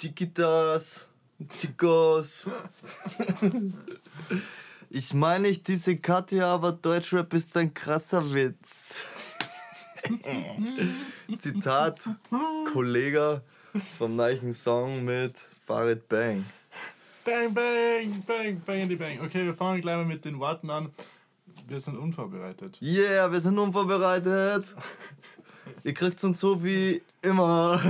Chiquitas! Chicos! ich meine nicht diese Katja, aber Deutschrap ist ein krasser Witz. Zitat, Kollege vom neuen Song mit Farid Bang. Bang, bang, bang, bang, die bang. Okay, wir fangen gleich mal mit den Worten an. Wir sind unvorbereitet. Yeah, wir sind unvorbereitet. Ihr kriegt uns so wie immer.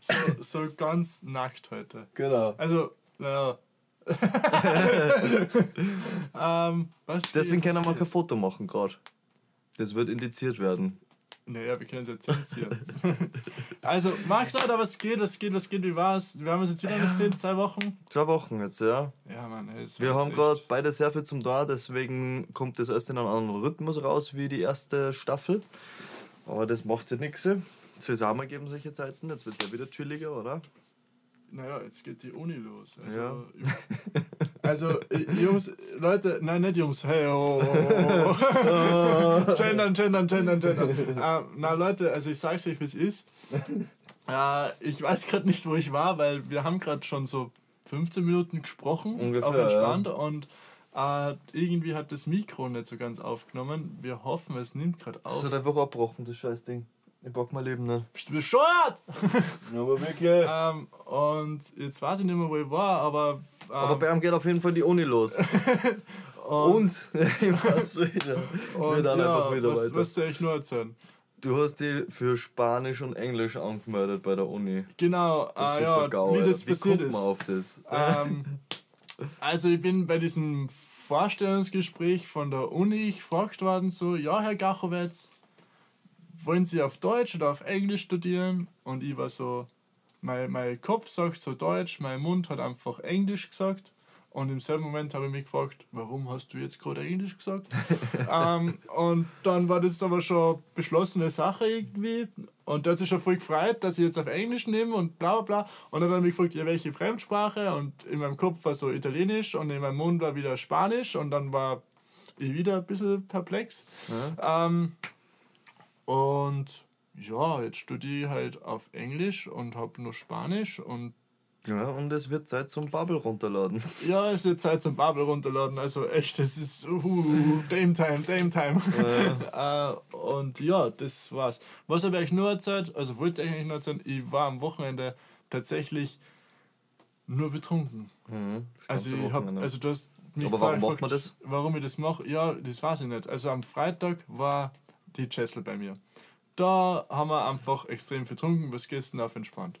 so, so ganz nackt heute. Genau. Also, naja. ähm, was Deswegen können wir kein Foto machen gerade. Das wird indiziert werden. Naja, wir können es ja zensieren. also, Max, Alter, was geht, was geht, was geht, wie war's? Wir haben uns jetzt wieder nicht gesehen, zwei Wochen. Zwei Wochen jetzt, ja. Ja, Mann, ey, Wir haben jetzt gerade beide sehr viel zum da, deswegen kommt das erst in einem anderen Rhythmus raus wie die erste Staffel. Aber das macht ja nichts. Auch mal geben, solche Zeiten? Jetzt wird es ja wieder chilliger, oder? Naja, jetzt geht die Uni los. Also, Ja. also Jungs, Leute, nein, nicht Jungs, hey, oh, oh, oh. gendern, gendern, gendern, gendern. Ähm, na Leute, also ich sag's euch, wie es ist. Äh, ich weiß gerade nicht, wo ich war, weil wir haben gerade schon so 15 Minuten gesprochen, Ungefähr, auf entspannt und äh, irgendwie hat das Mikro nicht so ganz aufgenommen. Wir hoffen, es nimmt gerade Das auf. hat einfach abgebrochen, das Scheißding. Ich pack mein Leben nicht. Bist du bescheuert? Aber wirklich. ähm, und jetzt weiß ich nicht mehr, wo ich war, aber. Ähm, Aber bei ihm geht auf jeden Fall die Uni los. Und, ich weiß wieder. Und dann ja, einfach wieder was, weiter. was soll ich nur erzählen? Du hast dich für Spanisch und Englisch angemeldet bei der Uni. Genau, Das ah, ist ja, super GAU, wie Alter. das Wie passiert kommt man ist. auf das? Ähm, also ich bin bei diesem Vorstellungsgespräch von der Uni gefragt worden, so, ja, Herr Gachowetz, wollen Sie auf Deutsch oder auf Englisch studieren? Und ich war so, mein, mein Kopf sagt so Deutsch, mein Mund hat einfach Englisch gesagt. Und im selben Moment habe ich mich gefragt, warum hast du jetzt gerade Englisch gesagt? ähm, und dann war das aber schon beschlossene Sache irgendwie. Und der hat sich schon voll gefreut, dass ich jetzt auf Englisch nehme und bla bla bla. Und dann hat er mich gefragt, ja, welche Fremdsprache? Und in meinem Kopf war so Italienisch und in meinem Mund war wieder Spanisch. Und dann war ich wieder ein bisschen perplex. Ähm, und ja, jetzt studiere ich halt auf Englisch und habe nur Spanisch und Ja, und es wird Zeit zum Bubble runterladen. ja, es wird Zeit zum Bubble runterladen. Also echt, das ist uh, Dame Time, Dame Time. äh, und ja, das war's. Was habe ich nur erzählt? Also wollte ich eigentlich nur erzählen, ich war am Wochenende tatsächlich nur betrunken. Mhm, Also ich hab, also du hast mich Aber warum macht man das? Warum ich das mache? Ja, das weiß ich nicht. Also am Freitag war die Chessel bei mir. Da haben wir einfach extrem viel getrunken, was gestern auf entspannt.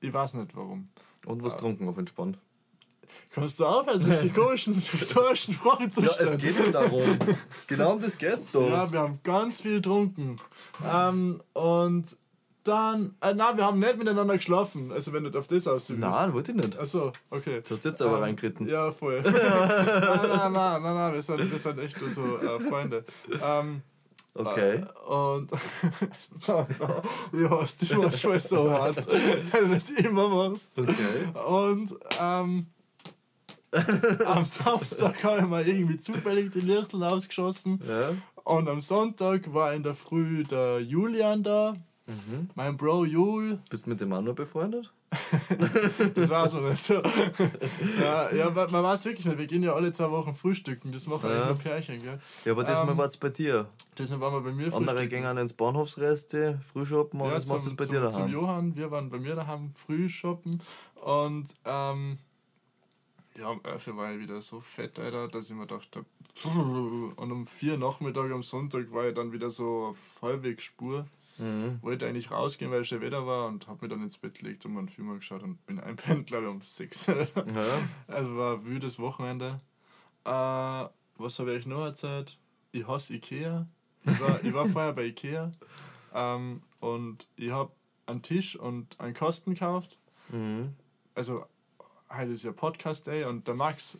Ich weiß nicht warum. und was trunken auf entspannt. Kommst du auf, also die komischen rhetorischen Sprachen zu Ja, es geht ja darum. genau um das geht's doch. Ja, wir haben ganz viel getrunken. Ähm, und dann, äh, nein, wir haben nicht miteinander geschlafen. Also wenn du auf das aussieht. Nein, wollte ich nicht. Achso, okay. Du hast jetzt aber Ähm, reingeritten. Ja, voll. nein, nein, nein, nein, nein, wir sind, wir sind echt nur so äh, Freunde. Ähm, Okay. äh, und ja, du machst voll so hart, wenn du das immer machst. Okay. Und ähm, am Samstag habe ich mal irgendwie zufällig die Lichteln ausgeschossen. Ja. Und am Sonntag war in der Früh der Julian da. Mhm. Mein Bro Jul. Bist du mit dem Mann befreundet? Das war so nicht so. Ja, ja, man man weiß wirklich nicht. Wir gehen ja alle zwei Wochen frühstücken. Das machen Ja. eigentlich nur Pärchen, gell? Ja, aber diesmal Ähm, war's bei dir. Deswegen waren wir bei mir Andere frühstücken. gehen ins Bahnhofsreste, Frühschoppen und ja, jetzt machst du es zum, bei zum, dir zum daheim. Johann, wir waren bei mir daheim früh shoppen und ähm, ja, 11 Uhr war ich wieder so fett, Alter, dass ich mir dachte, und um 4 Uhr Nachmittag am Sonntag war ich dann wieder so auf halbwegs Spur. Mhm. Wollte eigentlich rausgehen, weil es schon Wetter war und hab mir dann ins Bett gelegt und mir einen Film geschaut und bin einpennt, glaube ich, um 6. Ja. also war ein wüdes Wochenende. Äh, was habe ich noch erzählt? Ich hasse Ikea. Ich war, ich war vorher bei Ikea ähm, und ich habe einen Tisch und einen Kasten gekauft. Mhm. Also heute ist ja Podcast Day und der Max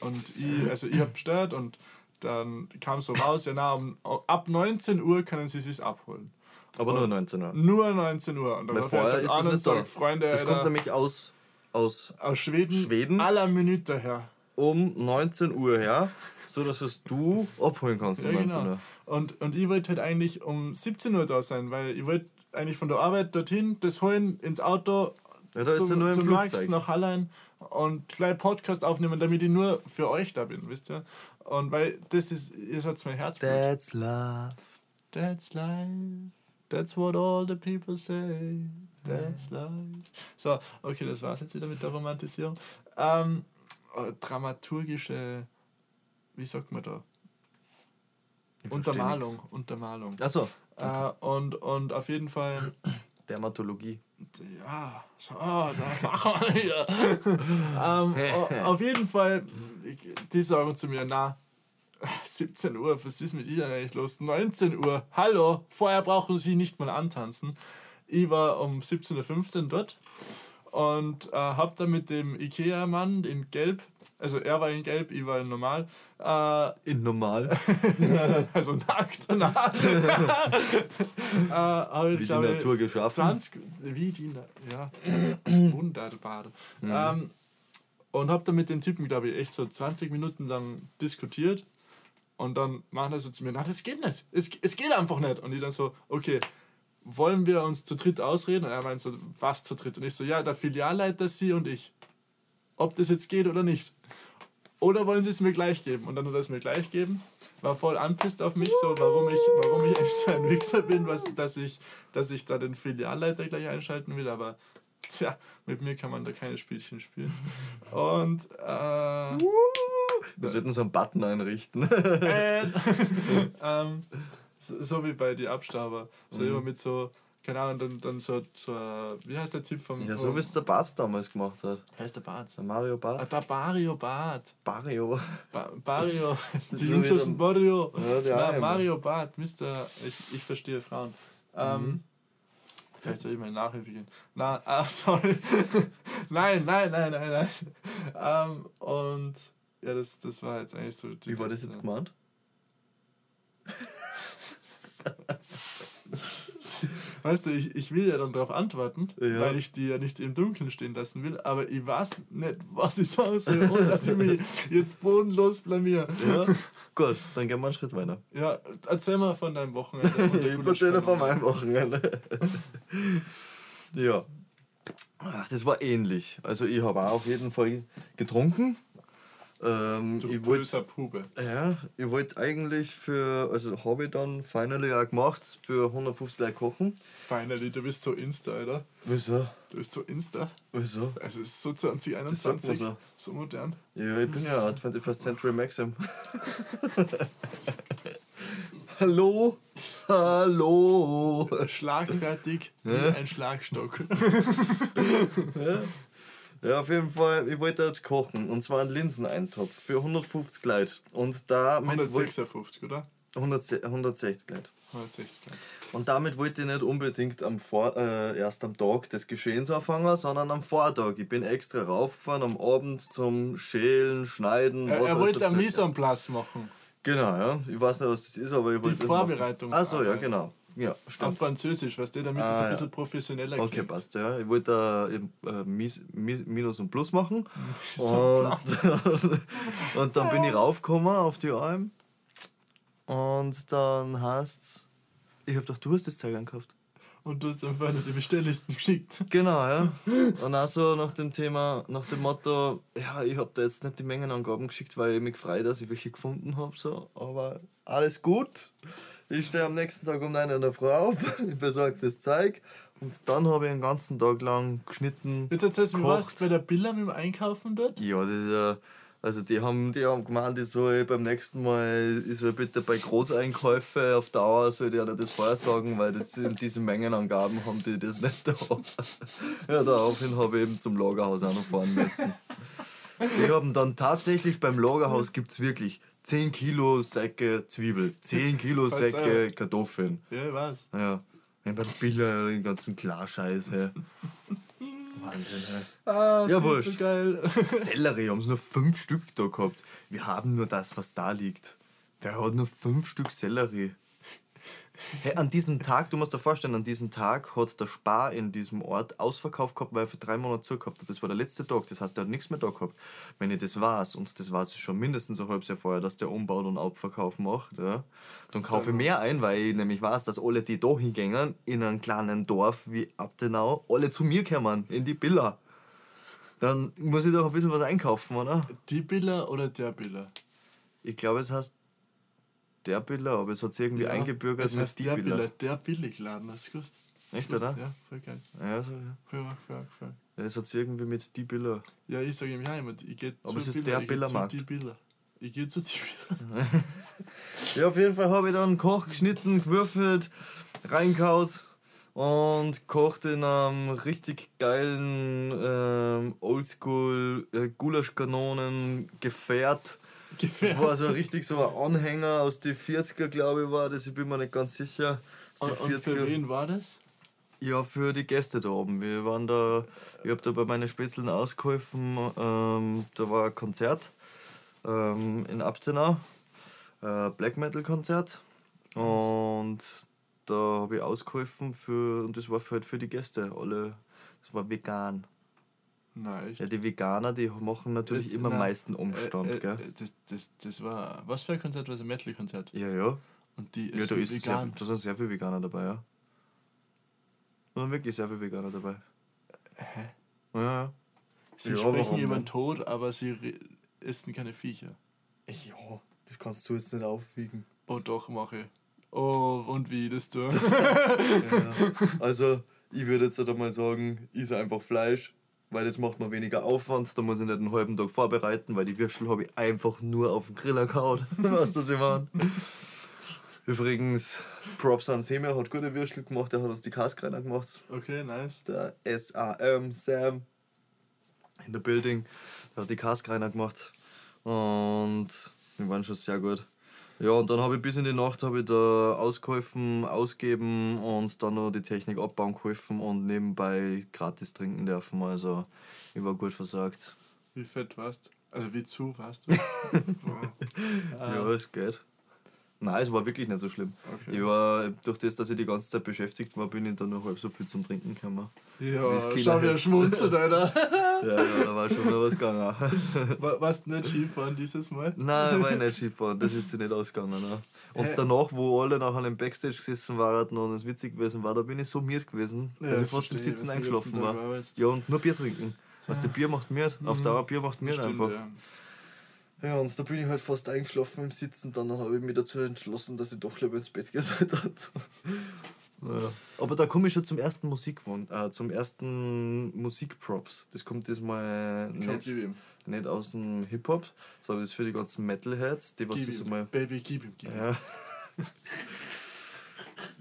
und ich, also ich habe bestellt und dann kam so raus, ja na, um, ab 19 Uhr können sie sich abholen. Aber nur 19 Uhr. Nur 19 Uhr. Und dann Weil war vorher Freitag ist das nicht sagt, Freunde, Das kommt Alter, nämlich aus, aus aus Schweden, Schweden? aller Minute her. um 19 Uhr her, so dass es du abholen kannst um Ja, 19 genau. Uhr. Und, und ich wollte halt eigentlich um 17 Uhr da sein, weil ich wollte eigentlich von der Arbeit dorthin, das holen ins Auto Ja, da ist er zum, nur im zum Max Flugzeug. nach Hallein und gleich Podcast aufnehmen, damit ich nur für euch da bin, wisst ihr? Und weil das ist, ihr seid mein Herzblut. That's love. That's life. That's what all the people say. That's life. So, okay, das war's jetzt wieder mit der Romantisierung. Ähm, äh, dramaturgische, wie sagt man da? Untermalung. nix. Untermalung. Achso, Äh, und, und auf jeden Fall, Dermatologie. ja, so, da machen wir hier. ähm, auf jeden Fall, die sagen zu mir, na, 17 Uhr, was ist mit Ihnen eigentlich los? 19 Uhr, hallo, vorher brauchen Sie nicht mal antanzen. Ich war um 17.15 Uhr dort und äh, hab dann mit dem Ikea-Mann in Gelb, also er war in Gelb, ich war in Normal, äh, In normal. also nackt, nackt. äh, Wie die glaub ich, Natur geschaffen. 20, wie die, ja, wunderbar. Ähm, und hab dann mit dem Typen, glaube ich, echt so 20 Minuten lang diskutiert. Und dann machen er so zu mir, na, das geht nicht. Es, es geht einfach nicht. Und ich dann so, okay, wollen wir uns zu dritt ausreden? Und er meint so, was zu dritt? Und ich so, ja, der Filialleiter, Sie und ich. Ob das jetzt geht oder nicht. Oder wollen Sie es mir gleich geben? Und dann hat er es mir gleich geben. War voll anpisst auf mich, so, warum ich, warum ich echt so ein Wichser bin, was, dass, ich, dass ich da den Filialleiter gleich einschalten will. Aber tja, mit mir kann man da keine Spielchen spielen. Und äh, Wir sollten so einen Button einrichten. äh, ähm, so, so wie bei die Abstauber. So Mhm. immer mit so, keine Ahnung, dann, dann so, so wie heißt der Typ vom. Ja, so wie es der Bart damals gemacht hat. Wer ist der Bart? Der Mario Ah, Bart. der Bario Bart. Bario. Ba Barrio. Die Jungs aus dem Barrio. Ja. Mario Bart, Mister. Ich, ich verstehe Frauen. Ähm, Mhm. Vielleicht soll ich mal in Nachhilfe gehen. Na, ah, sorry. nein, nein, nein, nein, nein. Ähm, und ja, das, das war jetzt eigentlich so. Wie war das jetzt gemeint? Weißt du, ich, ich will ja dann darauf antworten, Ja. weil ich die ja nicht im Dunkeln stehen lassen will, aber ich weiß nicht, was ich sagen soll, ohne dass ich mich jetzt bodenlos blamier. Ja? Gut, dann gehen wir einen Schritt weiter. Ja, erzähl mal von deinem Wochenende. Ich erzähle von meinem Wochenende. ja. Ach, das war ähnlich. Also ich habe auch auf jeden Fall getrunken. Ähm, Du ich wollte Pube. ja, ich wollte eigentlich für, also habe ich dann finally auch gemacht, für 150 Leute kochen. Finally, du bist so Insta, oder? Wieso? Du bist so Insta. Wieso? Also es ist so Das sagt man 2021, so. so modern. Ja, ich bin ja 21st Century Maxim. Hallo? Hallo? Schlagfertig wie ein Schlagstock. Ja, auf jeden Fall, ich wollte dort kochen. Und zwar einen Linseneintopf für 150 Leute. Und damit wollte 156, oder? 100 160 Leute. 160. glaub Und damit wollte ich nicht unbedingt am Vor äh, erst am Tag des Geschehens anfangen, sondern am Vortag. Ich bin extra raufgefahren am Abend zum Schälen, Schneiden, Er, was er wollte ein Mise en place machen. Genau, ja. Ich weiß nicht, was das ist, aber ich wollte das Vorbereitung. Achso, ja, genau. Ja, Auf stimmt. Französisch, weißt du, damit Ah, das ein ja. bisschen professioneller Okay, klingt. passt, ja. Ich wollte eben, äh, Mis, Mis, Minus und Plus machen. So Und, und dann bin ich raufgekommen auf die Alm. Und dann heißt's, ich hab doch, du hast das Zeug angekauft. Und du hast einfach nur die Bestelllisten geschickt. Genau, ja. Und auch so nach dem Thema, nach dem Motto, ja, ich hab da jetzt nicht die Mengenangaben geschickt, weil ich mich gefreut, dass ich welche gefunden hab, so. Aber alles gut. Ich stehe am nächsten Tag um 9 Uhr in der Früh auf, ich besorge das Zeug und dann habe ich einen ganzen Tag lang geschnitten. Jetzt erzählst du mir was bei der Billa mit dem Einkaufen dort? Ja, das ist ja. Also die haben, die haben gemeint, ich soll beim nächsten Mal, ich soll bitte bei Großeinkäufen auf Dauer, soll ich ja das vorher sagen, weil das in diesen Mengenangaben haben die das nicht da. Ja, daraufhin habe ich eben zum Lagerhaus auch noch fahren müssen. Die haben dann tatsächlich beim Lagerhaus gibt es wirklich 10 Kilo Säcke Zwiebel, 10 Kilo. Säcke Kartoffeln. Ja, weiß. Ja, wenn beim Biller den ganzen Klarscheiß, hey. Wahnsinn, hey. Ah, Ja, wurscht. geil. Sellerie haben sie nur fünf Stück da gehabt. Wir haben nur das, was da liegt. Der hat nur fünf Stück Sellerie. Hey, an diesem Tag, du musst dir vorstellen, an diesem Tag hat der Spar in diesem Ort Ausverkauf gehabt, weil er für drei Monate zugehabt hat. Das war der letzte Tag, das heißt, er hat nichts mehr da gehabt. Wenn ich das weiß, und das weiß ich schon mindestens ein halbes Jahr vorher, dass der umbaut und Abverkauf macht, ja, dann kaufe ich mehr ein, weil ich nämlich weiß, dass alle, die da hingehen, in einem kleinen Dorf wie Abtenau, alle zu mir kommen, in die Billa. Dann muss ich doch ein bisschen was einkaufen, oder? Die Billa oder der Billa? Ich glaube, es heißt der Billa, aber es hat sich irgendwie eingebürgert das mit heißt die der Billa. Billa, der Billigladen, hast du gewusst? Echt, oder? Ja, voll geil. Ja, so, ja. Voll, voll, voll. Ja, Es hat sich irgendwie mit die Billa. Ja, ich sage ihm ja immer, ich gehe Aber zu es ist Billa, der ich zu Billermarkt. die Billa. Ich gehe zu die Billa. Ja, auf jeden Fall habe ich dann Koch geschnitten, gewürfelt, reinkaut und kocht in einem richtig geilen ähm, Oldschool äh, Gulaschkanonen Gefährt. Das war so richtig so ein Anhänger aus den 40er, glaube ich, war das. Ich bin mir nicht ganz sicher. Aus Und, und für wen war das? Ja, für die Gäste da oben. Wir waren da, ich habe da bei meinen Spätzeln ausgeholfen. Ähm, da war ein Konzert ähm, in Abtenau, äh, Black Metal Konzert. Und da habe ich ausgeholfen für, und das war für, halt für die Gäste. Alle, das war vegan. Nein, echt. Ja, die Veganer, die machen natürlich Das- immer am meisten Umstand, Äh, äh, gell? Das, das, das war. Was für ein Konzert war das? Ein Metal-Konzert. Ja, ja. Und die Ja, ist da, ist sehr, vegan. da sind sehr viele Veganer dabei, ja. Da sind wirklich sehr viele Veganer dabei. Hä? Ja, ja. Sie Ja, sprechen warum über den denn? Tod, aber sie essen keine Viecher. Ja, das kannst du jetzt nicht aufwiegen. Oh, doch, mache ich. Oh, und wie das tue. Ja. Also, ich würde jetzt halt einmal sagen, ich esse einfach Fleisch, weil das macht mir weniger Aufwand. Da muss ich nicht einen halben Tag vorbereiten, weil die Würstel habe ich einfach nur auf den Griller gehauen. Was das immer. Übrigens, Props an Semir, hat gute Würstel gemacht, der hat uns die Kaskreiner gemacht. Okay, nice. Der SAM, Sam, in der Building, der hat die Kaskreiner gemacht. Und die waren schon sehr gut. Ja, und dann habe ich bis in die Nacht habe ich da ausgeholfen, ausgeben und dann noch die Technik abbauen geholfen und nebenbei gratis trinken dürfen. Also ich war gut versorgt. Wie fett warst du? Also wie zu warst du? wow. Ja, es geht. Nein, es war wirklich nicht so schlimm. Okay. Ich war, durch das, dass ich die ganze Zeit beschäftigt war, bin ich dann noch halb so viel zum Trinken gekommen. Ja, schau, wie er schmunzelt, Alter. Ja, ja, da war schon noch was gegangen. Wa- Warst du nicht Skifahren dieses Mal? Nein, war ich nicht Skifahren, das ist sich nicht ausgegangen. Ne? Und Hä? danach, wo alle nachher im Backstage gesessen waren und es witzig gewesen war, da bin ich so müde gewesen, dass ich fast im Sitzen eingeschlafen war. Ja, und nur Bier trinken. Weißt du, Bier macht müde, auf Mhm. Dauer Bier macht müde Stimmt, einfach. ja. Ja, und da bin ich halt fast eingeschlafen im Sitzen, dann habe ich mich dazu entschlossen, dass ich doch lieber ins Bett gehen sollte. Naja. Aber da komme ich schon zum ersten Musikwun äh, zum ersten Musikprops. Das kommt diesmal nicht, nicht aus dem Hip-Hop, sondern das ist für die ganzen Metalheads, die was Gib das ihm. mal Baby, gib ihm, gib ihm. Ja.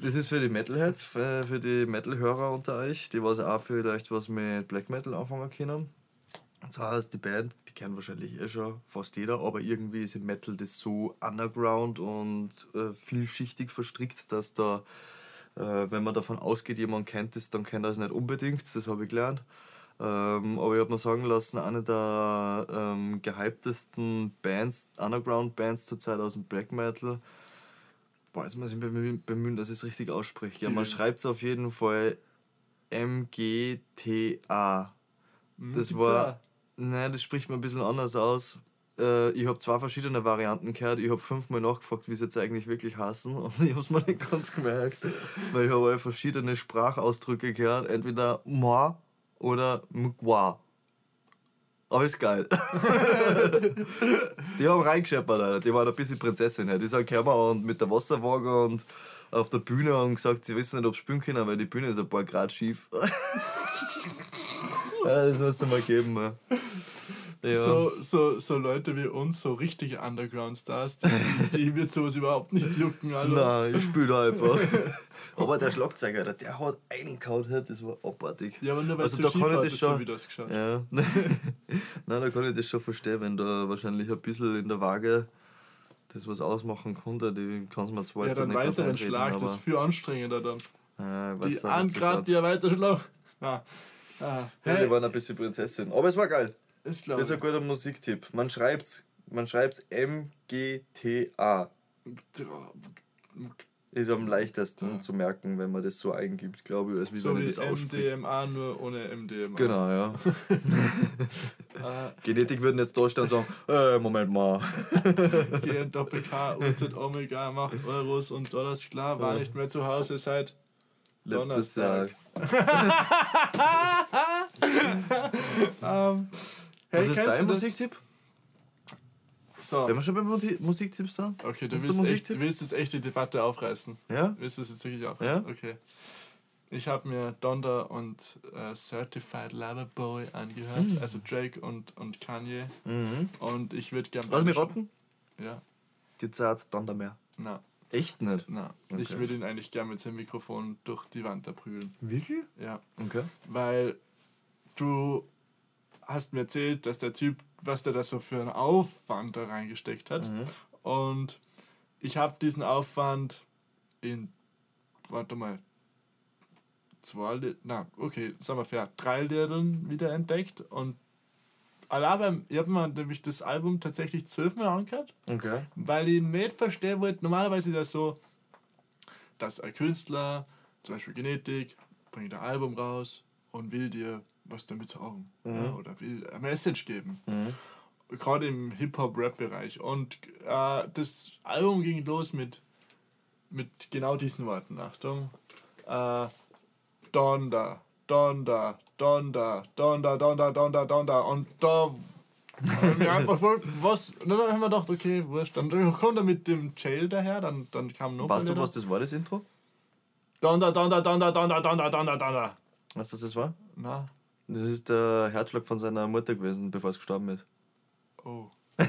Das ist für die Metalheads, für für die Metal-Hörer unter euch, die was auch vielleicht was mit Black Metal anfangen können. Und zwar ist die Band, die kennen wahrscheinlich eh schon fast jeder, aber irgendwie ist im Metal das so underground und äh, vielschichtig verstrickt, dass da, äh, wenn man davon ausgeht, jemand kennt es, dann kennt er es nicht unbedingt, das habe ich gelernt. Ähm, aber ich habe mir sagen lassen, eine der ähm, gehyptesten Bands, Underground-Bands zurzeit aus dem Black Metal, Boah, jetzt muss ich mich bemühen, bemühen, dass ich es richtig ausspreche. Ja, man schreibt es auf jeden Fall MGTA. Das war. Nein, das spricht mir ein bisschen anders aus. Äh, ich habe zwei verschiedene Varianten gehört. Ich habe fünfmal nachgefragt, wie sie jetzt eigentlich wirklich heißen. Und ich habe es mir nicht ganz gemerkt. Weil ich habe verschiedene Sprachausdrücke gehört. Entweder moi oder mgwa. Ist geil. die haben reingescheppert, Alter. Die waren ein bisschen Prinzessin. Die sind gekommen und mit der Wasserwaage und auf der Bühne haben gesagt, sie wissen nicht, ob sie spielen können, weil die Bühne ist ein paar Grad schief. ja, das musst du mal geben. Ja. Ja. So, so, so Leute wie uns, so richtige Underground-Stars, die, die wird sowas überhaupt nicht jucken, Alter. Nein, ich spiele einfach. Aber der Schlagzeuger, der, der hat reingehauen, halt, das war abartig. Ja, aber nur weil Also du da kann ich das schon- so wie das geschaut. Ja. Nein, da kann ich das schon verstehen, wenn da wahrscheinlich ein bisschen in der Waage das was ausmachen konnte. Die kann es mir zwar Ja, jetzt dann nicht weiteren einreden, Schlag, das ist viel anstrengender dann. äh, Die so Grad, ganz. die er weiter Schlag. Ah. Ah. Ja, Hey, die waren ein bisschen Prinzessin. Aber es war geil. ist Das ist ein guter Musiktipp. Man schreibt man schreibt's MGTA. Ist am leichtesten ja. zu merken, wenn man das so eingibt, glaube ich, als wie so wenn wie das ausspricht. MDMA, nur ohne MDMA. Genau, ja. Genetik würden jetzt durchstehen und sagen, äh, Moment mal. GN Doppel K, UZ Omega macht Euros und Dollars klar, war nicht mehr zu Hause seit Letztes Donnerstag. um, ähm, hey, Was ist dein Musiktipp? So. Wenn wir schon bei Musiktipps sind. Okay, du willst, echt, willst jetzt echt die Debatte aufreißen. Ja? Willst du es jetzt wirklich aufreißen? Ja? Okay. Ich habe mir Donda und äh, Certified Lover Boy angehört, mhm. also Drake und, und Kanye. Mhm. Und ich würde gerne. Lass mich raten? Ja. Die Zeit Donda mehr. Na. Echt nicht? Na. Okay. Ich würde ihn eigentlich gerne mit seinem Mikrofon durch die Wand erprügeln. Wirklich? Ja. Okay. Weil du hast mir erzählt, dass der Typ, was der da so für einen Aufwand da reingesteckt hat. Mhm. Und ich habe diesen Aufwand in, warte mal, zwei, na, okay, sagen wir fair, drei Liedern wieder entdeckt und allein ich habe mir nämlich das Album tatsächlich zwölfmal angehört, okay. weil ich nicht verstehen wollte, normalerweise ist das so, dass ein Künstler, zum Beispiel Genetik, bringt ein Album raus und will dir was damit sagen mhm. ja, oder will eine Message geben. Mhm. Gerade im Hip-Hop-Rap-Bereich. Und äh, das Album ging los mit, mit genau diesen Worten. Achtung. Äh, Donda, Donda, Donda, Donda, Donda, Donda, Donda. Und da haben wir einfach was. Und dann haben wir gedacht, okay, wurscht. Dann kommt er mit dem Jail daher, dann, dann kam noch. Weißt du, was das war, das Intro? Donda, Donda, Donda, Donda, Donda, Donda, Donda. Weißt du, was das war? Na. Das ist der Herzschlag von seiner Mutter gewesen, bevor es gestorben ist. Oh.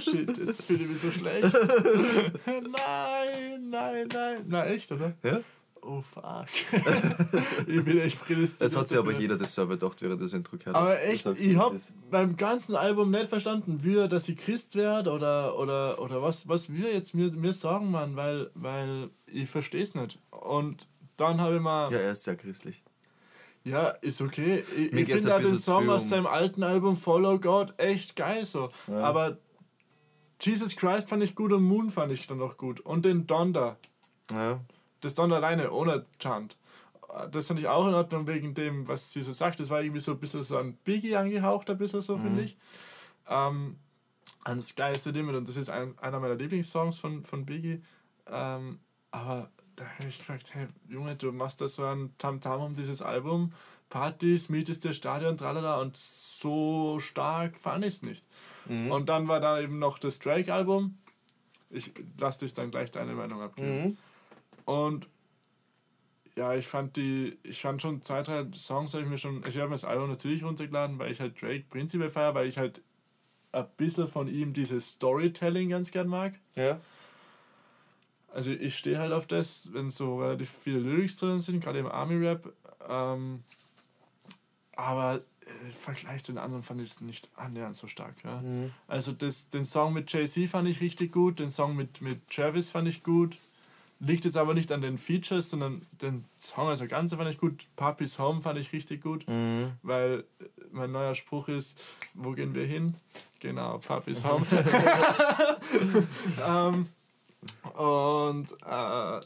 Shit, jetzt fühle ich mich so schlecht. nein, nein, nein. Na echt, oder? Ja? Oh fuck. ich bin echt prädestiniert. Es hat sich aber jeder das selber gedacht, während das Intro gehört Aber echt, ich hab beim ganzen Album nicht verstanden, wie er, dass ich Christ werde oder, oder, oder was, was wir jetzt mir, mir sagen, Mann, weil, weil ich verstehe es nicht. Und dann habe ich mal. Ja, er ist sehr christlich. Ja, ist okay. Ich, ich finde den Song aus seinem alten Album Follow God echt geil so. Ja. Aber Jesus Christ fand ich gut und Moon fand ich dann auch gut. Und den Donda. Ja. Das Donda alleine, ohne Chant. Das fand ich auch in Ordnung wegen dem, was sie so sagt. Das war irgendwie so ein bisschen so an Biggie angehaucht, ein bisschen so, mhm. finde ich. Ähm, ans geilste Limit und das ist ein, einer meiner Lieblingssongs von, von Biggie. Ähm, aber da habe ich gefragt, hey Junge, du machst da so ein Tamtam um dieses Album, Partys, mietest dir Stadion, tralala und so stark fand ich es nicht. Mhm. Und dann war da eben noch das Drake-Album. Ich lasse dich dann gleich deine Meinung abgeben. Mhm. Und ja, ich fand die, ich fand schon zwei, drei Songs habe ich mir schon, ich habe mir das Album natürlich runtergeladen, weil ich halt Drake prinzipiell feiere, weil ich halt ein bisschen von ihm dieses Storytelling ganz gern mag. Ja. Also ich stehe halt auf das, wenn so relativ viele Lyrics drin sind, gerade im Army-Rap. Ähm, aber äh, im Vergleich zu den anderen fand ich es nicht annähernd so stark. Ja. Mhm. Also das, den Song mit Jay-Z fand ich richtig gut, den Song mit, mit Travis fand ich gut. Liegt jetzt aber nicht an den Features, sondern den Song als Ganze fand ich gut. Papi's Home fand ich richtig gut, mhm. weil äh, mein neuer Spruch ist, wo gehen wir hin? Genau, Papi's Home. ähm, und äh,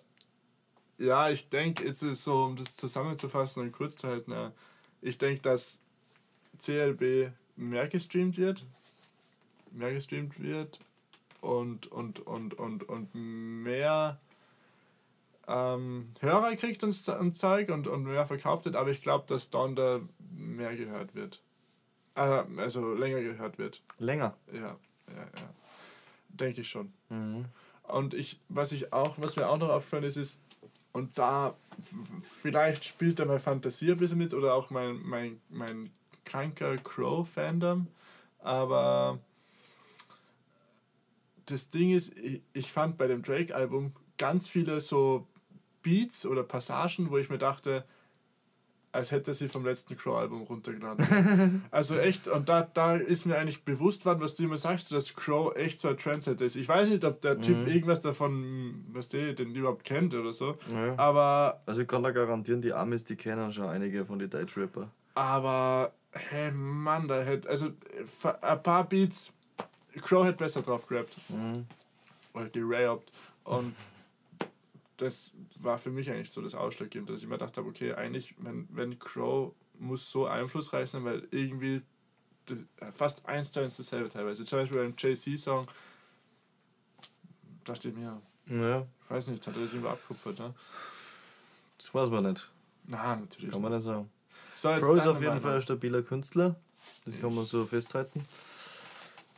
ja, ich denke, jetzt ist so, um das zusammenzufassen und kurz zu halten, äh, ich denke, dass CLB mehr gestreamt wird, mehr gestreamt wird und, und, und, und, und mehr ähm, Hörer kriegt und, und Zeug und, und mehr verkauft wird, aber ich glaube, dass Donda mehr gehört wird. Äh, also länger gehört wird. Länger? Ja, ja, ja. Denke ich schon. Mhm. Und ich, was ich auch, was mir auch noch auffällt, ist, ist und da vielleicht spielt da meine Fantasie ein bisschen mit oder auch mein, mein, mein kranker Crow-Fandom, aber das Ding ist, ich, ich fand bei dem Drake-Album ganz viele so Beats oder Passagen, wo ich mir dachte, als hätte sie vom letzten Crow-Album runtergeladen. also echt, und da, da ist mir eigentlich bewusst worden, was du immer sagst, dass Crow echt so ein Trendsetter ist. Ich weiß nicht, ob der Typ mhm. irgendwas davon, was der den überhaupt kennt oder so, ja. aber... Also ich kann da garantieren, die Amis, die kennen schon einige von den Deutsch-Rapper. Aber, hey Mann, da hätte, also ein paar Beats, Crow hätte besser drauf gerappt. Mhm. Oder die Ray Und das war für mich eigentlich so das Ausschlaggebende, dass ich mir gedacht habe, okay, eigentlich, wenn, wenn Crow muss so einflussreich sein, weil irgendwie das, fast eins zu eins dasselbe teilweise. Zum Beispiel beim JC-Song dachte ich mir, Ja, ich weiß nicht, hat er das irgendwo abkupfert, ne? das weiß man nicht. Na, natürlich. Kann man nicht sagen. So, Crow ist auf jeden Meinung. Fall ein stabiler Künstler. Das kann man so festhalten.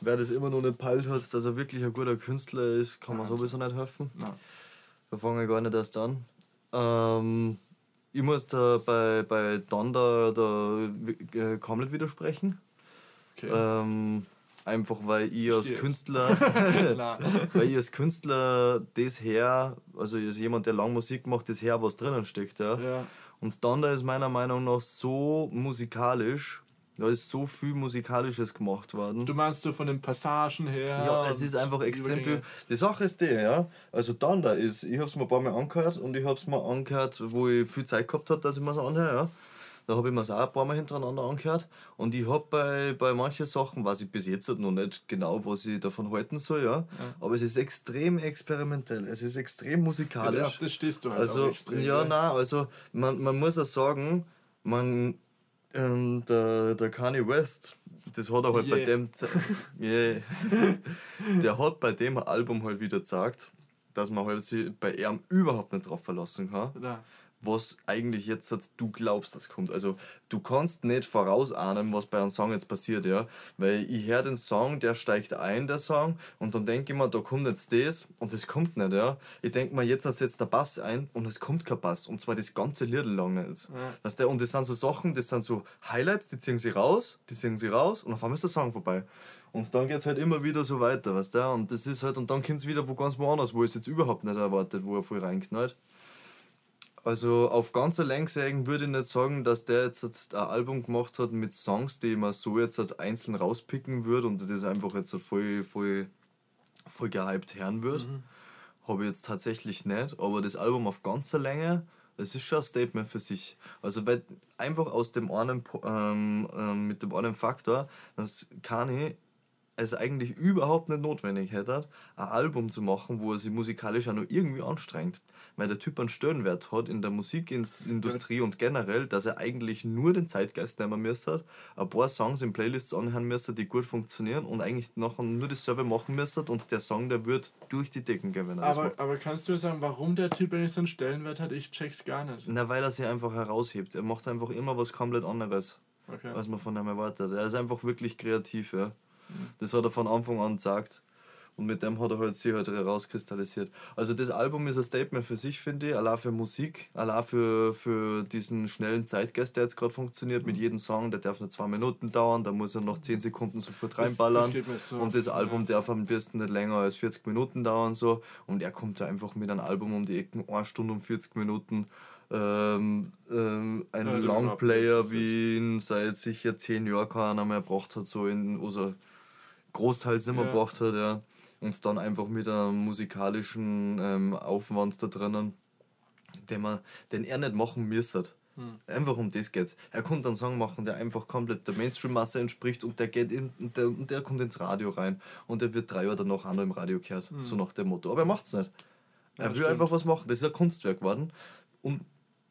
Wer das immer noch nicht peilt hat, dass er wirklich ein guter Künstler ist, kann man Ja, sowieso nicht helfen. Na, Da fange ich gar nicht erst an. Ähm, ich muss da bei, bei Donda da äh, komplett widersprechen. okay. Ähm, einfach weil ich als Steh's. Künstler, weil ich als Künstler das her, also als jemand, der lang Musik macht, das her, was drinnen steckt. Ja. Ja, Und Donda ist meiner Meinung nach so musikalisch, da ist so viel Musikalisches gemacht worden. du meinst so von den Passagen her. Ja, es ist einfach extrem viel. Die Sache ist die, ja. Also Donda ist, ich hab's mir ein paar Mal angehört und ich hab's mir angehört, wo ich viel Zeit gehabt habe, dass ich mir's anhöre, ja. Da habe ich mir's auch ein paar Mal hintereinander angehört. Und ich hab bei, bei manchen Sachen, weiß ich bis jetzt halt noch nicht genau, was ich davon halten soll, ja. Aber es ist extrem experimentell, es ist extrem Ja, musikalisch. auf das stehst du halt Also, extrem. ja, ne? nein, also man, man muss auch sagen, man, ähm, der, der Kanye West, das hat er halt bei Yeah. dem, Ze- yeah. der hat bei dem Album halt wieder gesagt, dass man halt sich bei ihm überhaupt nicht drauf verlassen kann, Na, was eigentlich jetzt du glaubst, das kommt. Also du kannst nicht vorausahnen, was bei einem Song jetzt passiert, ja. Weil ich höre den Song, der steigt ein, der Song, und dann denke ich mir, da kommt jetzt das und das kommt nicht, ja. Ich denke mir, jetzt setzt der Bass ein und es kommt kein Bass. Und zwar das ganze Lied lang nicht. Weißt du, und das sind so Sachen, das sind so Highlights, die ziehen sie raus, die ziehen sie raus und auf einmal ist der Song vorbei. Und dann geht es halt immer wieder so weiter, weißt du? Und das ist halt, und dann kommt es wieder wo ganz woanders, wo ich es jetzt überhaupt nicht erwartet, wo er voll reinknallt. Also auf ganzer Längssägen würde ich nicht sagen, dass der jetzt ein Album gemacht hat mit Songs, die man so jetzt halt einzeln rauspicken würde und das einfach jetzt halt voll, voll, voll gehypt hören würde. Habe ich jetzt tatsächlich nicht, aber das Album auf ganzer Länge, das ist schon ein Statement für sich. Also weil einfach aus dem einen, ähm, ähm, mit dem einen Faktor, dass Kanye es eigentlich überhaupt nicht notwendig hätte, ein Album zu machen, wo er sich musikalisch auch noch irgendwie anstrengt. Weil der Typ einen Stellenwert hat in der Musikindustrie und generell, dass er eigentlich nur den Zeitgeist nehmen müsste, ein paar Songs in Playlists anhören müsste, die gut funktionieren und eigentlich nachher nur dasselbe machen müsste und der Song, der wird durch die Decken gehen, wenn er aber, aber kannst du sagen, warum der Typ eigentlich so einen Stellenwert hat? Ich check's gar nicht. Na, weil er sich einfach heraushebt. Er macht einfach immer was komplett anderes. Okay. als man von ihm erwartet. Er ist einfach wirklich kreativ, ja. Das hat er von Anfang an gesagt. Und mit dem hat er halt sich halt herauskristallisiert. Also das Album ist ein Statement für sich, finde ich. Allein für Musik, allein für, für diesen schnellen Zeitgeist, der jetzt gerade funktioniert. Mit jedem Song, der darf nur zwei Minuten dauern, da muss er noch 10 Sekunden sofort Das reinballern. man so. Und das Album Ja. darf am besten nicht länger als 40 Minuten dauern. So. Und er kommt da einfach mit einem Album um die Ecken, 1 Stunde und 40 Minuten. Ähm, ähm, ein Ja, Longplayer, wie ihn seit sicher 10 Jahren keiner mehr gebracht hat, so in, also großteils nicht mehr Ja. gebracht hat, ja. Und dann einfach mit einem musikalischen ähm, Aufwand da drinnen, den, man, den er nicht machen müsste. Hm. Einfach um das geht's. Er konnte einen Song machen, der einfach komplett der Mainstream-Masse entspricht und der geht in, der, der kommt ins Radio rein und der wird drei Jahre danach auch noch im Radio gehört. So nach dem Motto. Aber er macht's nicht. Er Hm. Ja, will stimmt. einfach was machen. Das ist ein Kunstwerk geworden. Und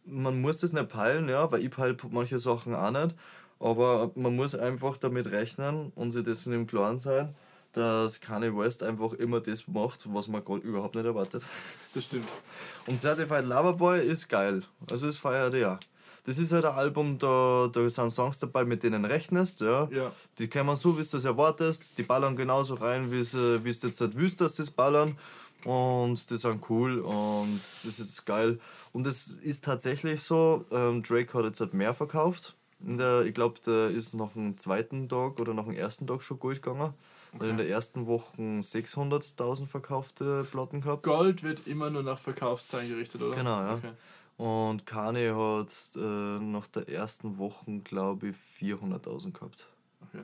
man muss das nicht peilen, ja, weil ich peile manche Sachen auch nicht. Aber man muss einfach damit rechnen und sich dessen im Klaren sein, dass Kanye West einfach immer das macht, was man gerade überhaupt nicht erwartet. Das stimmt. Und Certified Loverboy ist geil. Also das feiert ja. Das ist halt ein Album, da, da sind Songs dabei, mit denen rechnest, ja. Ja. Die kommen so, wie du es erwartest. Die ballern genauso rein, wie du jetzt nicht willst, dass sie es ballern. Und die sind cool und das ist geil. Und es ist tatsächlich so, ähm, Drake hat jetzt halt mehr verkauft. Der, ich glaube, der ist nach dem zweiten Tag oder nach dem ersten Tag schon gut gegangen. Weil in der ersten Woche 600.000 verkaufte Platten gehabt. Gold wird immer nur nach Verkaufszahlen gerichtet, oder? Genau, ja. Okay. Und Kanye hat äh, nach der ersten Woche, glaube ich, 400.000 gehabt. okay.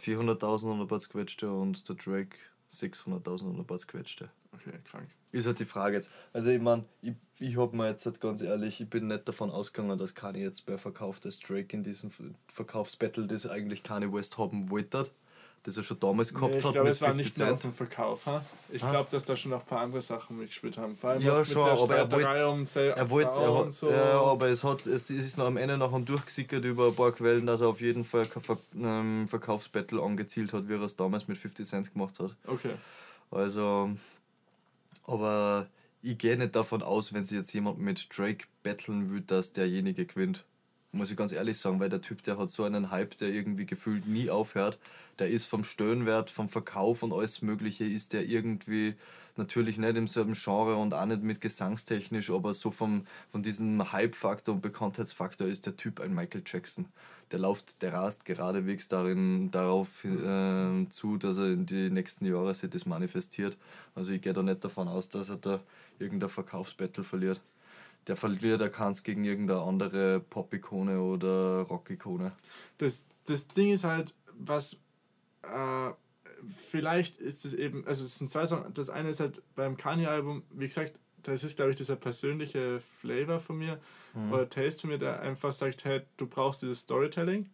400.000 und ein paar zerquetschte und der Drake 600.000 und ein paar zerquetschte. Okay, krank. Ist halt die Frage jetzt. Also ich meine, ich, ich habe mir jetzt halt ganz ehrlich, ich bin nicht davon ausgegangen, dass Kanye jetzt mehr verkauft als Drake in diesem Verkaufsbattle, das eigentlich Kanye West haben wollte. Das er schon damals gehabt Nee, ich hat glaube, mit es war 50 nicht nur auf Cent. dem Verkauf. Ha? Ich Ah. glaube, dass da schon noch ein paar andere Sachen mitgespielt haben. Vor allem Ja, mit schon, der aber er wollte um er wollte, so. ja, aber es, hat, es ist noch am Ende nachher durchgesickert über ein paar Quellen, dass er auf jeden Fall kein Ver ähm, Verkaufsbattle angezielt hat, wie er es damals mit 50 Cent gemacht hat. Okay. Also, aber ich gehe nicht davon aus, wenn sich jetzt jemand mit Drake battlen will, dass derjenige gewinnt. Muss ich ganz ehrlich sagen, weil der Typ, der hat so einen Hype, der irgendwie gefühlt nie aufhört. Der ist vom Stöhnwert, vom Verkauf und alles Mögliche, ist der irgendwie natürlich nicht im selben Genre und auch nicht mit gesangstechnisch, aber so vom, von diesem Hype-Faktor und Bekanntheitsfaktor ist der Typ ein Michael Jackson. Der läuft, der rast geradewegs darin, darauf äh, zu, dass er in die nächsten Jahre sich das manifestiert. Also ich gehe da nicht davon aus, dass er da irgendein Verkaufsbattle verliert. Der verliert er kann gegen irgendeine andere Pop-Ikone oder Rock-Ikone. Das, das Ding ist halt, was äh, vielleicht ist es eben, also es sind zwei Sachen. Das eine ist halt beim Kanye-Album, wie gesagt, das ist, glaube ich, dieser persönliche Flavor von mir oder Taste von mir, der einfach sagt, hey, du brauchst dieses Storytelling,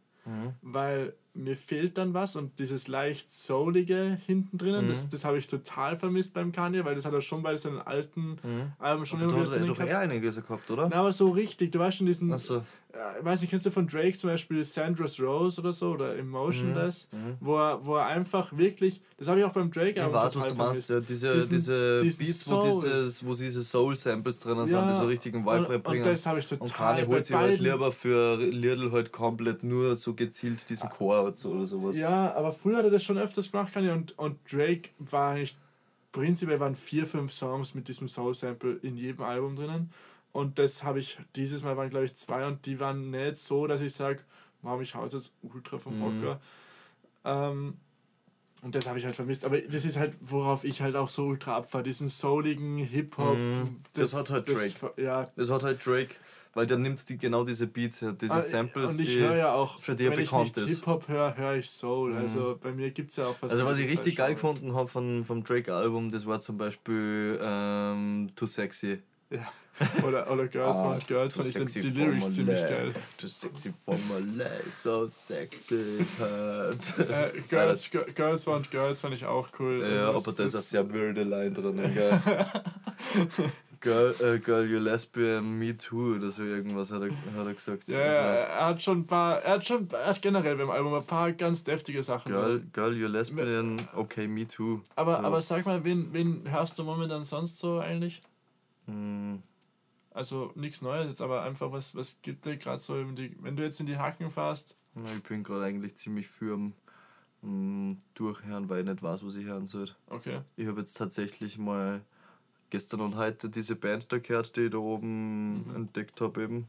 weil mir fehlt dann was und dieses leicht soulige hinten drinnen, das, das habe ich total vermisst beim Kanye, weil das hat er schon bei seinen alten Alben schon Aber immer wieder er doch gehabt. eher einiges gehabt, oder? Na, aber so richtig, du weißt schon diesen, so. Äh, weiß nicht, kennst du von Drake zum Beispiel Sandra's Rose oder so oder Emotionless, wo, er, wo er einfach wirklich, das habe ich auch beim Drake Mhm, Ich weiß, was du meinst, ja, diese, Diesen- diese diesen Beats, wo, dieses, wo diese Soul-Samples drinnen sind, Ja, die so richtigen Vibe und- und reinbringen. das habe ich Und total Kanye bei holt sich halt lieber für Lidl halt komplett nur so gezielt diesen Chor oder so- oder sowas. Ja, aber früher hat er das schon öfters gemacht, Kanye, und, und Drake war eigentlich, prinzipiell waren vier, fünf Songs mit diesem Soul-Sample in jedem Album drinnen. Und das habe ich, dieses Mal waren glaube ich zwei und die waren nicht so, dass ich sage, wow, ich hau jetzt ultra vom Mhm. Hocker. Ähm, und das habe ich halt vermisst. Aber das ist halt, worauf ich halt auch so ultra abfahre, diesen souligen Hip-Hop. Mhm. Das hat halt Drake. ja, Das hat halt Drake, weil der nimmt die, genau diese Beats her, diese Ah, Samples, und ich die höre ja auch, für die wenn ich nicht. Hip-Hop höre, höre ich Soul. Also bei mir gibt es ja auch was. Also was ich richtig geil gefunden habe von, vom Drake-Album, das war zum Beispiel ähm, Too Sexy. Ja. Oder, oder Girls Ah, Want Girls fand ich den, die Lyrics ziemlich geil. Too sexy for my leg, so sexy hurt. Äh, Girls, Gi- Girls Want Girls fand ich auch cool. Ja, Also aber da ist eine sehr wilde Line drin, gell? Girl, äh, girl, you lesbian, me too, oder so irgendwas hat er, hat er gesagt. Ja, ja, er hat schon ein paar, er hat schon, er hat generell beim Album ein paar ganz deftige Sachen. Also, girl, drin. girl, you lesbian, okay, me too. Aber, so. aber sag mal, wen, wen hörst du momentan sonst so eigentlich? Hm, Also nichts Neues jetzt, aber einfach was, was gibt dir gerade so, die, wenn du jetzt in die Hacken fährst? ich bin gerade eigentlich ziemlich mm, Durchhören, weil ich nicht weiß, was ich hören soll. Okay. Ich habe jetzt tatsächlich mal gestern und heute diese Band da gehört, die ich da oben Mhm. entdeckt habe eben.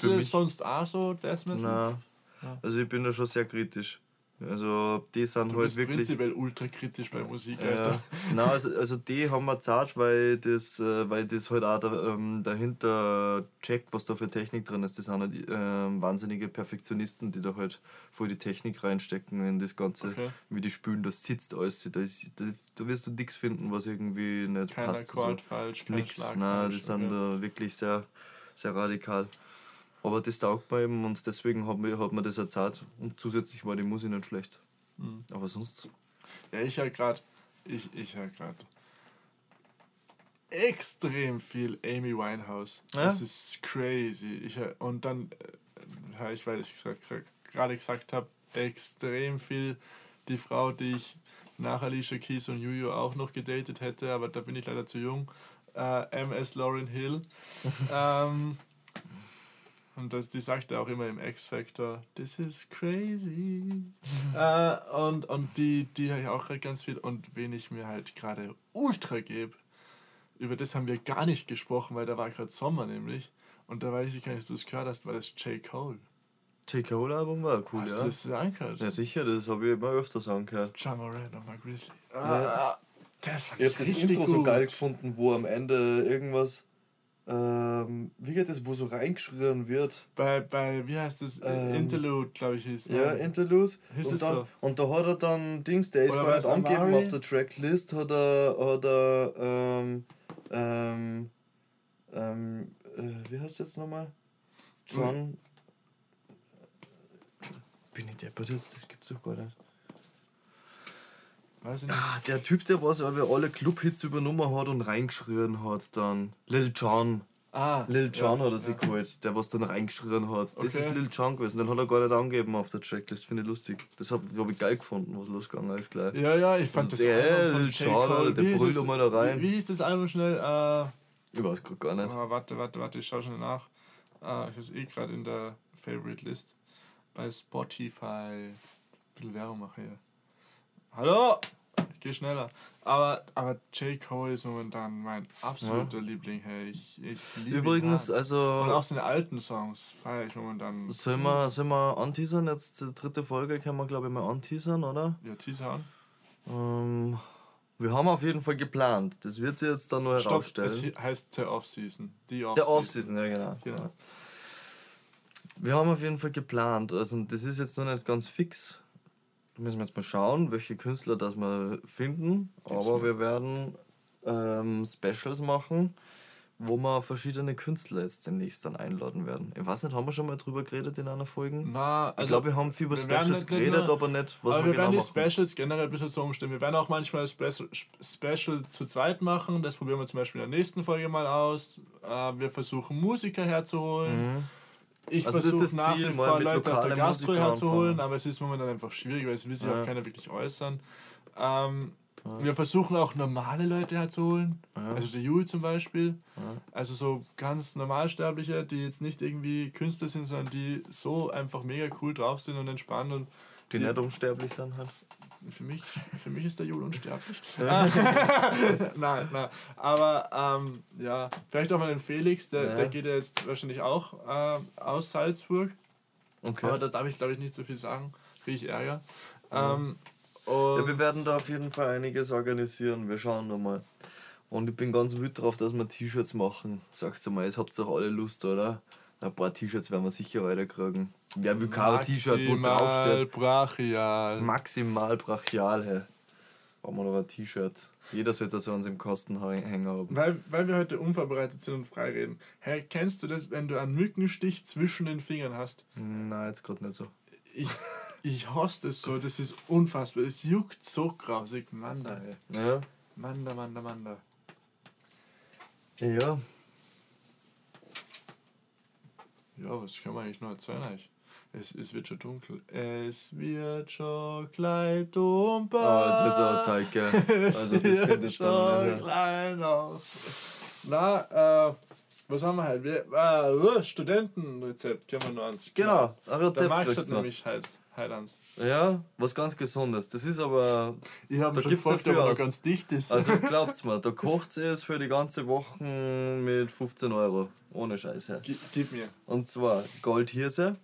Für du das sonst auch so, Death Metal? Na, Ja. also ich bin da schon sehr kritisch. Also die sind Du halt wirklich... prinzipiell ultra kritisch bei Musik, Ja. Alter. Nein, also, also die haben wir zart, weil das, äh, weil das halt auch da, ähm, dahinter checkt, was da für Technik drin ist. Das sind halt ähm, wahnsinnige Perfektionisten, die da halt voll die Technik reinstecken in das Ganze, Okay. wie die spülen, das sitzt alles. Da, ist, da, da wirst du nichts finden, was irgendwie nicht Kein passt. Akkord falsch, kein Nix. Schlag Nein, die sind okay. da wirklich sehr, sehr radikal. Aber das taugt mir eben und deswegen hat mir, hat mir das erzählt. Und zusätzlich war die Musik nicht schlecht. Mhm. Aber sonst. Ja, ich höre gerade, ich, ich höre gerade extrem viel Amy Winehouse. Ja? Das ist crazy. Ich hör, und dann äh, höre ich, weil ich gerade gesagt habe, extrem viel die Frau, die ich nach Alicia Keys und Juju auch noch gedatet hätte, aber da bin ich leider zu jung. Äh, MS Lauren Hill. ähm, und das, die sagte auch immer im X-Factor, this is crazy. äh, und, und die, die höre ich auch ganz viel. Und wen ich mir halt gerade ultra gebe, über das haben wir gar nicht gesprochen, weil da war gerade Sommer nämlich. Und da weiß ich gar nicht, ob du es gehört hast, war das J. Cole. J. Cole Album war cool, hast ja. du das angehört? Ja, sicher, das habe ich immer öfters angehört. Jamoran und Mark Grizzly. Ja. Ah, das fand Ich habe das Intro so gut. geil gefunden, wo am Ende irgendwas. Ähm, wie geht das, wo so reingeschrien wird? Bei, bei, wie heißt das? Ähm, Interlude, glaube ich, hieß Ja, Interlude. Ist und, es dann, so? und da hat er dann Dings, der ist Oder gar nicht angegeben auf der Tracklist, hat er, hat er ähm, ähm, ähm, äh, wie heißt das jetzt nochmal? John. Bin ich deppert jetzt? Das gibt's doch gar nicht. Weiß ich nicht. Ah, der Typ, der was aber alle Clubhits übernommen hat und reingeschrien hat dann. Lil Jon. Ah, Lil Jon ja, hat er sich ja. geholt, der was dann reingeschrien hat. Das Okay. ist Lil Jon gewesen, den hat er gar nicht angegeben auf der Tracklist, finde ich lustig. Das habe hab ich geil gefunden, was losgegangen ist gleich. Ja, ja, ich fand Also das der Lil. Jon, Alter, der brüllt mal da rein. Wie, wie hieß das Album schnell? Äh, Ich weiß grad gar nicht. Ah, warte, warte, warte, ich schau schnell nach. Ah, ich habe eh gerade in der Favorite List bei Spotify. Ein bisschen Werbung mache hier. Hallo! Ich geh schneller. Aber, aber J. Cole ist momentan mein absoluter Liebling. Hey, ich, ich liebe Übrigens, ihn hart. Und auch also, seine alten Songs feiere ich momentan. sollen wir, sollen wir anteasern? Jetzt die dritte Folge können wir, glaube ich, mal anteasern, oder? Ja, Teaser an. Ähm, wir haben auf jeden Fall geplant. Das wird sich jetzt dann nur Stopp, es herausstellen. hi- heißt The Off-Season. Die Off-Season. Der Off-Season, ja genau. Genau. Wir haben auf jeden Fall geplant. Also das ist jetzt noch nicht ganz fix. Da müssen wir jetzt mal schauen, welche Künstler das wir finden. Gibt's Aber wir werden ähm, Specials machen, wo wir verschiedene Künstler jetzt demnächst dann einladen werden. Ich weiß nicht, haben wir schon mal drüber geredet in einer Folge? Na, also ich glaube, wir haben viel über wir werden Specials geredet, nur- aber nicht, was aber wir wir werden genau die machen. Specials generell ein bisschen so umstellen. Wir werden auch manchmal ein Special, zu zweit machen. Das probieren wir zum Beispiel in der nächsten Folge mal aus. Äh, wir versuchen Musiker herzuholen. Ich Also versuche das nach wie vor Leute aus der Gastro herzuholen, aber es ist momentan einfach schwierig, weil es will sich Ja. auch keiner wirklich äußern. Ähm, Wir versuchen auch normale Leute herzuholen. Also der Jul zum Beispiel. Also so ganz Normalsterbliche, die jetzt nicht irgendwie Künstler sind, sondern die so einfach mega cool drauf sind und entspannt und Die nicht unsterblich sind halt. Für mich, für mich ist der Jul unsterblich. nein, nein. Aber ähm, ja, vielleicht auch mal den Felix, der, Ja. der geht ja jetzt wahrscheinlich auch äh, aus Salzburg. Okay. Aber da darf ich glaube ich nicht so viel sagen. Kriege ich Ärger. Ähm, Ja, wir werden da auf jeden Fall einiges organisieren. Wir schauen da mal. Und ich bin ganz wütend drauf, dass wir T-Shirts machen. Sagst du mal, jetzt habt ihr doch alle Lust, oder? Ein paar T-Shirts werden wir sicher weiterkriegen. Wer will kein T-Shirt, wo draufsteht? brachial. Maximal brachial, hey. Brauchen wir noch ein T-Shirt. Jeder sollte so an seinem Kostenhänger haben. Weil, weil wir heute unvorbereitet sind und frei reden. Hey, kennst du das, wenn du einen Mückenstich zwischen den Fingern hast? Nein, jetzt gerade nicht so. Ich, ich hasse das so, das ist unfassbar. Es juckt so grausig. Mann, da, ey. Ja. Mann, da, Mann, da, Mann, da. Ja. Ja, was kann man eigentlich noch erzählen eigentlich? Es, es wird schon dunkel. Es wird schon gleich dunkel. Ah, jetzt wird's aber Zeit, gell? Es Also, das wird könnt ihr jetzt dann schon nicht mehr. klein auf. Na, äh, was haben wir halt? Wir, äh, Studentenrezept können wir noch ans. Genau, ein Der Rezept Max kriegt's hat nämlich halt, halt ans. Ja, was ganz Gesundes. Das ist aber Ich habe schon gefragt, ob er ganz dicht ist. Also glaubt's mir, da kocht es für die ganze Woche mit 15 Euro. Ohne Scheiße. Gi- Gib mir. Und zwar Goldhirse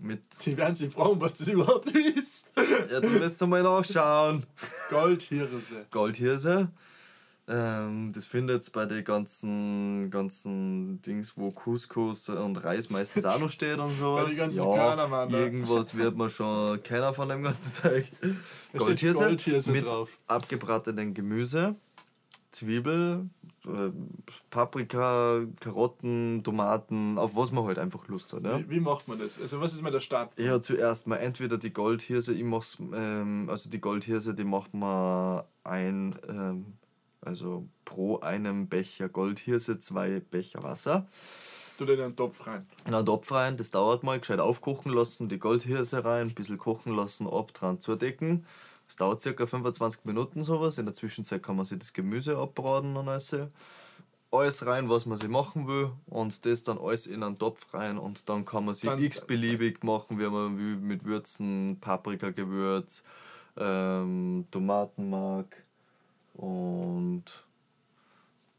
mit. Die werden sich fragen, was das überhaupt ist. Ja, du müsst mal nachschauen. Goldhirse. Goldhirse. Ähm, das findet ihr bei den ganzen, ganzen Dings, wo Couscous und Reis meistens auch noch steht und sowas. Bei den ganzen ja, Körnermann, ne? irgendwas wird man schon keiner von dem ganzen Zeug. steht Goldhirse mit drauf. abgebratenen Gemüse, Zwiebel, äh, Paprika, Karotten, Tomaten, auf was man halt einfach Lust hat. Ja? Wie, wie macht man das? Also, was ist mal der Start? Ja, zuerst mal entweder die Goldhirse, ich mach's, ähm, also die Goldhirse, die macht man ein, ähm, also pro einem Becher Goldhirse zwei Becher Wasser. Du den in einen Topf rein. In einen Topf rein, das dauert mal, gescheit aufkochen lassen, die Goldhirse rein, ein bisschen kochen lassen, ab, dran zudecken. Das dauert circa 25 Minuten sowas. In der Zwischenzeit kann man sich das Gemüse abbraten und alles. Alles rein, was man sich machen will und das dann alles in einen Topf rein und dann kann man sich Dann- x-beliebig machen, wie man will, mit Würzen, Paprikagewürz, ähm, Tomatenmark und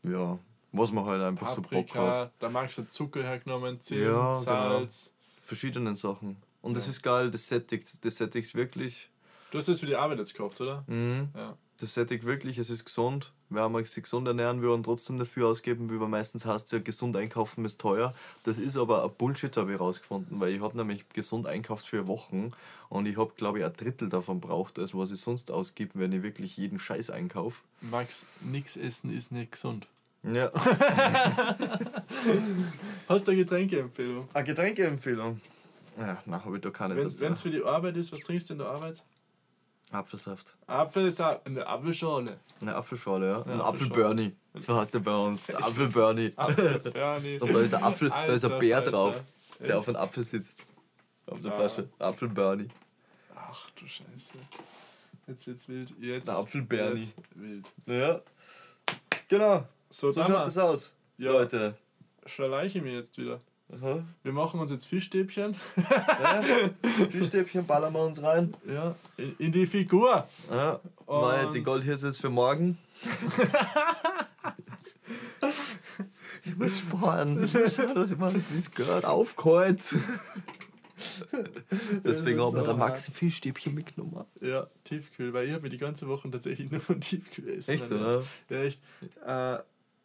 ja, was man halt einfach so Bock hat. Paprika, da magst du Zucker hergenommen, Zimt, Ja, genau. Salz. verschiedenen Sachen. Und das Ja. ist geil, das sättigt, das sättigt wirklich. Du hast das für die Arbeit jetzt gekauft, oder? Mhm. Ja. Das sättigt wirklich, es ist gesund. Wenn man sich gesund ernähren will und trotzdem dafür ausgeben will, weil meistens heißt ja, gesund einkaufen ist teuer. Das ist aber ein Bullshit, habe ich rausgefunden, weil ich habe nämlich gesund einkauft für Wochen und ich habe, glaube ich, ein Drittel davon braucht, als was ich sonst ausgebe, wenn ich wirklich jeden Scheiß einkaufe. Max, nix essen ist nicht gesund. Ja. Hast du eine Getränkeempfehlung? Eine Getränkeempfehlung. Ja, na, habe ich da keine Wenn es für die Arbeit ist, was trinkst du in der Arbeit? Apfelsaft. Apfelsaft, eine Apfelschorle. Eine Apfelschorle, ja. Ein. Apfelbernie. So heißt der bei uns. Der Apfelbernie. Apfelbernie. Und da ist ein Apfel, da ist ein Alter Bär Falter. drauf, der auf einem Apfel sitzt. Auf der Ah. Flasche. Apfelbernie. Ach du Scheiße. Jetzt wird's wild. Jetzt. Der Apfelbernie. Wild. Ja. Genau. So, So schaut das aus. Ja. Leute. Schleiche ich mir jetzt wieder. Aha. Wir machen uns jetzt Fischstäbchen. Ja. Fischstäbchen ballern wir uns rein. Ja. In, die Figur. Ja. Weil die Goldhirse ist für morgen. ich muss sparen. Ich muss schauen, dass ich mal das Geld aufgeholt. Deswegen haben wir da Maxi Fischstäbchen mitgenommen. Ja, Tiefkühl. Weil ich habe mir die ganze Woche tatsächlich nur von Tiefkühl essen. Echt, oder? Ja, echt. Äh,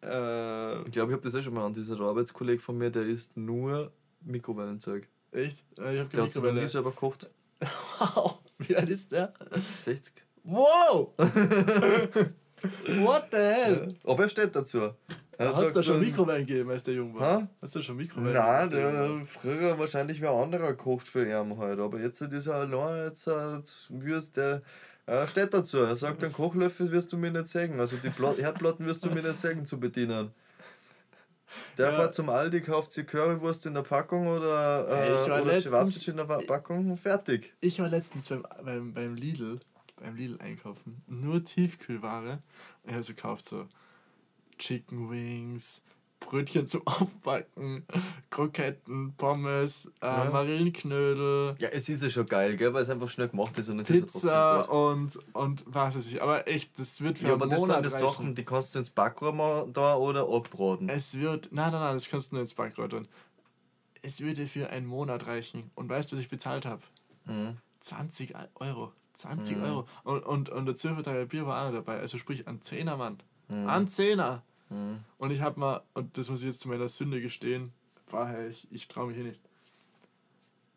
äh, Ich glaube, ich habe das auch schon mal an. Dieser Arbeitskollege von mir, der isst nur Mikrowellenzeug. echt? Ich habe Der keine hat sich noch nie Mikrowelle. selber gekocht. Wow. Wie alt ist der? 60. Wow! What the hell? Aber er steht dazu. Er Hast du da schon Mikrowellen gegeben, als der jung war? Hä? Hast du schon Mikrowellen Nein, gegeben, der der früher wahrscheinlich wer anderer gekocht für ihn halt. Aber jetzt ist er allein, jetzt, äh, jetzt wirst der. Er steht dazu. Er sagt, einen Kochlöffel wirst du mir nicht sägen. Also die Pla Herdplatten wirst du mir nicht sägen zu bedienen. Der Ja. fährt zum Aldi, kauft sich Currywurst in der Packung oder, Hey, ich äh, war oder Cevapcic in der Pa- Packung und fertig. Ich war letztens beim, beim, beim Lidl, beim Lidl einkaufen. Nur Tiefkühlware. Ich habe so gekauft so Chicken Wings, Brötchen zum Aufbacken, Kroketten, Pommes, äh, Ja. Marillenknödel, Ja, es ist ja schon geil, gell? weil es einfach schnell gemacht ist und es ist ja trotzdem Pizza gut. und, und was weiß ich. Aber echt, das wird für Ja, einen aber das sind die. Sachen, die kannst du ins Backrohr mal da oder abbraten. Es wird. Nein, nein, nein, das kannst du nur ins Backrohr tun. Es würde für einen Monat reichen. Und weißt du, was ich bezahlt habe? Mhm. 20 Euro. 20 Euro. Und, und, und der Zürchertaler Bier war auch dabei. Also sprich, ein Zehner, Mann. Ein Zehner. Mhm. Und ich habe mal, und das muss ich jetzt zu meiner Sünde gestehen, vorher, ich, ich traue mich hier nicht.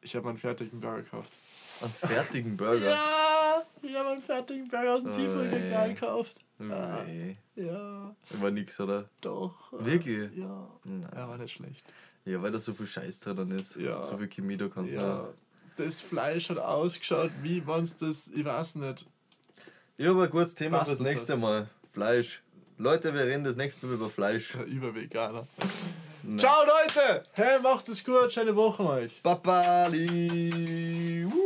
Ich habe einen fertigen Burger gekauft. Einen fertigen Burger. Ja, ich habe einen fertigen Burger aus dem Oh, Tiefkühlregal ey. gekauft. Ah, Nee. ja, War nix, oder? doch. Wirklich? Ja. Nein. Er war nicht schlecht. Ja, weil da so viel Scheiß drin ist. Ja. So viel Chemie da kannst du Ja, das Fleisch hat ausgeschaut, wie wenn's das, ich weiß nicht. Ja, aber ein gutes Thema Passt fürs nächste. Mal. Fleisch. Leute, wir reden das nächste Mal über Fleisch. Der Überveganer. Ciao Leute! Hey, macht es gut, schöne Woche euch. Woo.